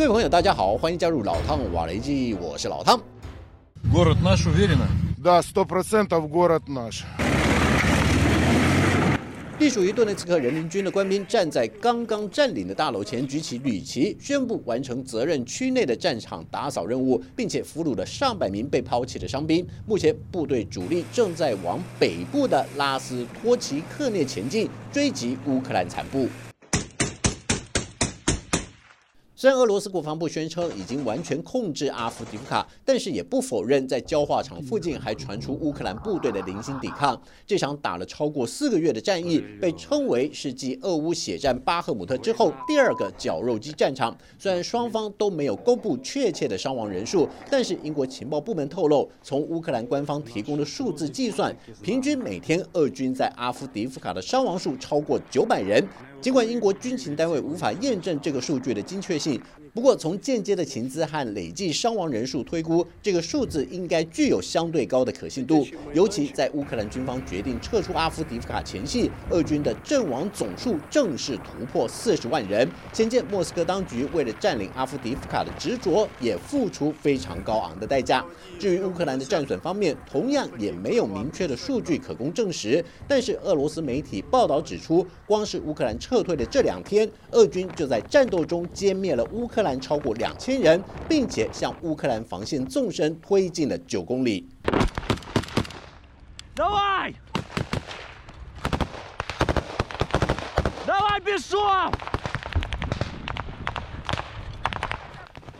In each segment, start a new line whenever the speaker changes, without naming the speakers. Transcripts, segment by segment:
各位朋友，大家好，欢迎加入老汤瓦雷基，我是老汤。
Город наш уверенно?
Да, сто процентов город наш.
隶属于顿内茨克人民军的官兵站在刚刚占领的大楼前，举起绿旗，宣布完成责任区内的战场打扫任务，并且俘虏了上百名被抛弃的伤兵。目前，部队主力正在往北部的拉斯托奇克涅前进，追击乌克兰残部。 虽然俄罗斯国防部宣称已经完全控制阿夫迪夫卡，但是也不否认在焦化厂附近还传出乌克兰部队的零星抵抗。这场打了超过四个月的战役，被称为是继俄乌血战巴赫姆特之后第二个绞肉机战场。虽然双方都没有公布确切的伤亡人数，但是英国情报部门透露，从乌克兰官方提供的数字计算，平均每天俄军在阿夫迪夫卡的伤亡数超过九百人。尽管英国军情单位无法验证这个数据的精确性，不过从间接的情资和累计伤亡人数推估，这个数字应该具有相对高的可信度。尤其在乌克兰军方决定撤出阿夫迪夫卡前夕，俄军的阵亡总数正式突破四十万人。先见莫斯科当局为了占领阿夫迪夫卡的执着，也付出非常高昂的代价。至于乌克兰的战损方面，同样也没有明确的数据可供证实。但是俄罗斯媒体报道指出，光是乌克兰退的这两天，俄军就在战斗中歼灭了乌克兰超过两千人，并且向乌克兰防线纵深推进了九公里。
Давай! Давай, бежом!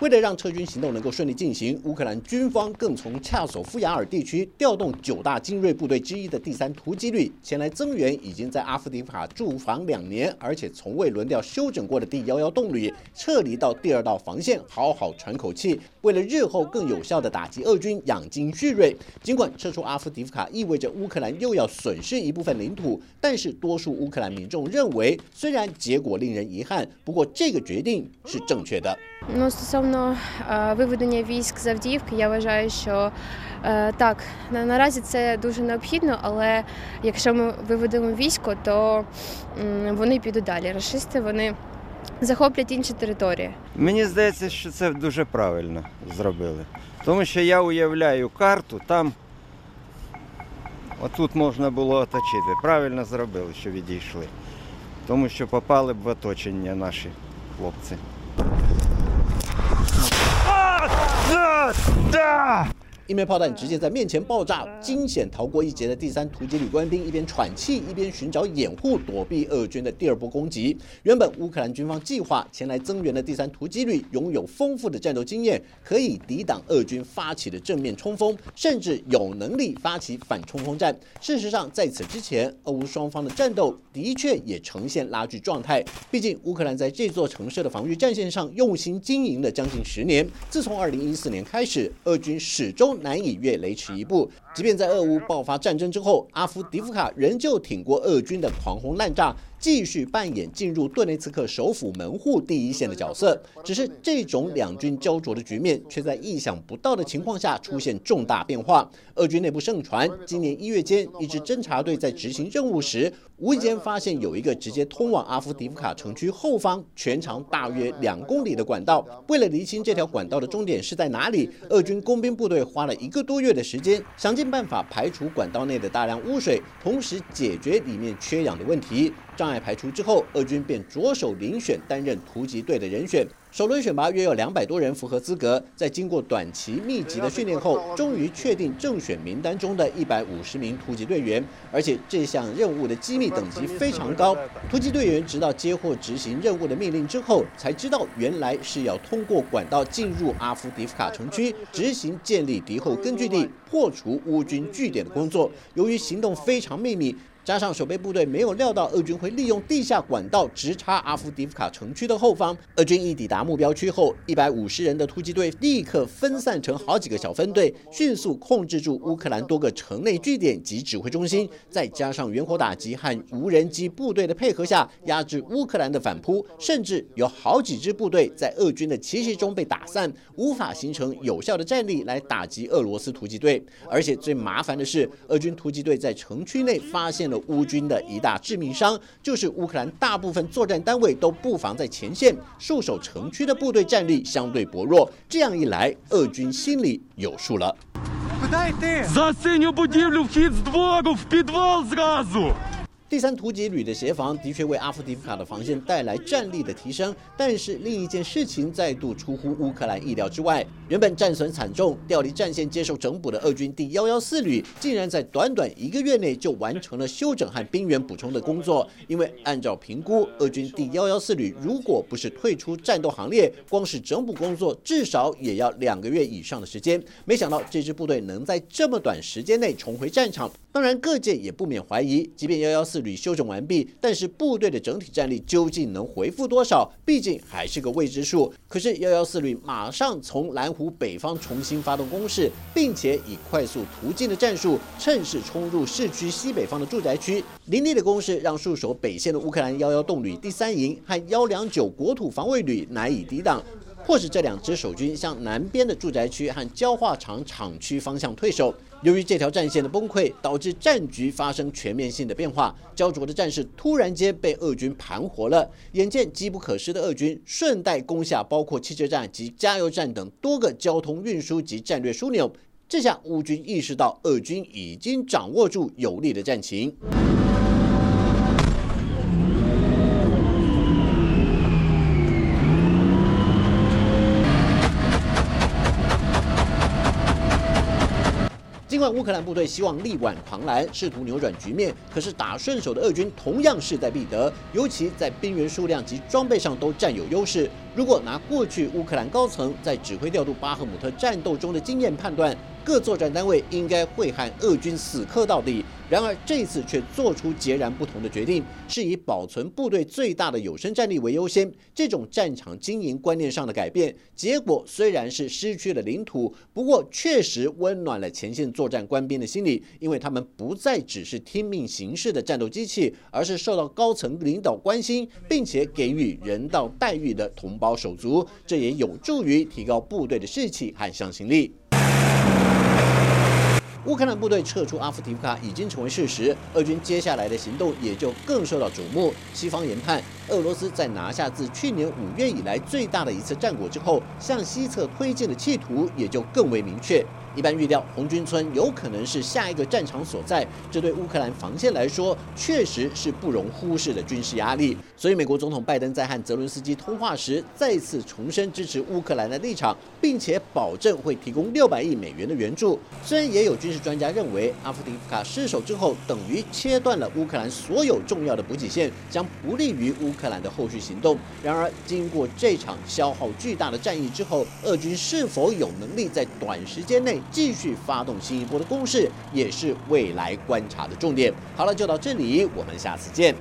为了让撤军行动能够顺利进行，乌克兰军方更从恰索夫亚尔地区调动九大精锐部队之一的第三突击旅前来增援，已经在阿夫迪夫卡驻防两年，而且从未轮调休整过的第幺幺动旅撤离到第二道防线，好好喘口气。为了日后更有效地打击俄军养精蓄锐，尽管撤出阿夫迪夫卡意味着乌克兰又要损失一部分领土，但是多数乌克兰民众认为，虽然结果令人遗憾，不过这个决定是正确的。
Стосовно е, виведення військ з Авдіївки, я вважаю, що е, так, наразі це дуже необхідно, але якщо ми виведемо військо, то вони підуть далі. Рашисти вони захоплять інші території.
Мені здається, що це дуже правильно зробили. Тому що я уявляю карту, там отут можна було оточити. Правильно зробили, що відійшли. Тому що попали б в оточення наші хлопці.
Да! Да!
一枚炮弹直接在面前爆炸，惊险逃过一劫的第三突击旅官兵一边喘气，一边寻找掩护，躲避俄军的第二波攻击。原本乌克兰军方计划前来增援的第三突击旅拥有丰富的战斗经验，可以抵挡俄军发起的正面冲锋，甚至有能力发起反冲锋战。事实上，在此之前，俄乌双方的战斗的确也呈现拉锯状态。毕竟，乌克兰在这座城市的防御战线上用心经营了将近十年。自从2014年开始，俄军始终难以越雷池一步。即便在俄乌爆发战争之后，阿夫迪夫卡仍旧挺过俄军的狂轰滥炸，继续扮演进入顿内茨克首府门户第一线的角色。只是这种两军焦灼的局面，却在意想不到的情况下出现重大变化。俄军内部盛传，今年一月间，一支侦察队在执行任务时，无意间发现有一个直接通往阿夫迪夫卡城区后方、全长大约两公里的管道。为了厘清这条管道的终点是在哪里，俄军工兵部队花了一个多月的时间，想尽办法排除管道内的大量污水，同时解决里面缺氧的问题。障碍排除之后，俄军便着手遴选担任突击队的人选。首轮选拔约有两百多人符合资格，在经过短期密集的训练后，终于确定正选名单中的一百五十名突击队员。而且这项任务的机密等级非常高，突击队员直到接获执行任务的命令之后，才知道原来是要通过管道进入阿夫迪夫卡城区，执行建立敌后根据地、破除乌军据点的工作。由于行动非常秘密。加上守备部队没有料到俄军会利用地下管道直插阿夫迪夫卡城区的后方，俄军一抵达目标区后，一百五十人的突击队立刻分散成好几个小分队，迅速控制住乌克兰多个城内据点及指挥中心，再加上远火打击和无人机部队的配合下，压制乌克兰的反扑，甚至有好几支部队在俄军的奇袭中被打散，无法形成有效的战力来打击俄罗斯突击队。而且最麻烦的是，俄军突击队在城区内发现。了乌军的一大致命伤，就是乌克兰大部分作战单位都布防在前线，戍守城区的部队战力相对薄弱。这样一来，俄军心里有数了。
За синю будівлю вхід з двору, в підвал зразу!
第三突击旅的协防的确为阿夫迪夫卡的防线带来战力的提升，但是另一件事情再度出乎乌克兰意料之外。原本战损惨重、调离战线接受整补的俄军第幺幺四旅，竟然在短短一个月内就完成了休整和兵员补充的工作。因为按照评估，俄军第幺幺四旅如果不是退出战斗行列，光是整补工作至少也要两个月以上的时间。没想到这支部队能在这么短时间内重回战场。当然，各界也不免怀疑，即便幺幺四旅休整完毕，但是部队的整体战力究竟能恢复多少？毕竟还是个未知数。可是幺幺四旅马上从蓝湖北方重新发动攻势，并且以快速途径的战术，趁势冲入市区西北方的住宅区。凌厉的攻势让戍守北线的乌克兰幺幺动旅第三营和幺两九国土防卫旅难以抵挡。迫使这两支守军向南边的住宅区和焦化厂厂区方向退守。由于这条战线的崩溃，导致战局发生全面性的变化，焦灼的战事突然间被俄军盘活了。眼见机不可失的俄军顺带攻下包括汽车站及加油站等多个交通运输及战略枢纽，这下乌军意识到俄军已经掌握住有利的战情。尽管乌克兰部队希望力挽狂澜，试图扭转局面，可是打顺手的俄军同样势在必得，尤其在兵员数量及装备上都占有优势。如果拿过去乌克兰高层在指挥调度巴赫姆特战斗中的经验判断，各作战单位应该会和俄军死磕到底。然而这次却做出截然不同的决定，是以保存部队最大的有生战力为优先。这种战场经营观念上的改变，结果虽然是失去了领土，不过确实温暖了前线作战官兵的心理，因为他们不再只是听命行事的战斗机器，而是受到高层领导关心，并且给予人道待遇的同胞手足。这也有助于提高部队的士气和向心力。乌克兰部队撤出阿夫提夫卡已经成为事实，俄军接下来的行动也就更受到瞩目。西方研判，俄罗斯在拿下自去年五月以来最大的一次战果之后，向西侧推进的企图也就更为明确。一般预料，红军村有可能是下一个战场所在，这对乌克兰防线来说，确实是不容忽视的军事压力。所以，美国总统拜登在和泽伦斯基通话时，再次重申支持乌克兰的立场，并且保证会提供六百亿美元的援助。虽然也有军事专家认为，阿夫迪夫卡失守之后，等于切断了乌克兰所有重要的补给线，将不利于乌克兰的后续行动。然而，经过这场消耗巨大的战役之后，俄军是否有能力在短时间内继续发动新一波的攻势，也是未来观察的重点。好了，就到这里，我们下次见。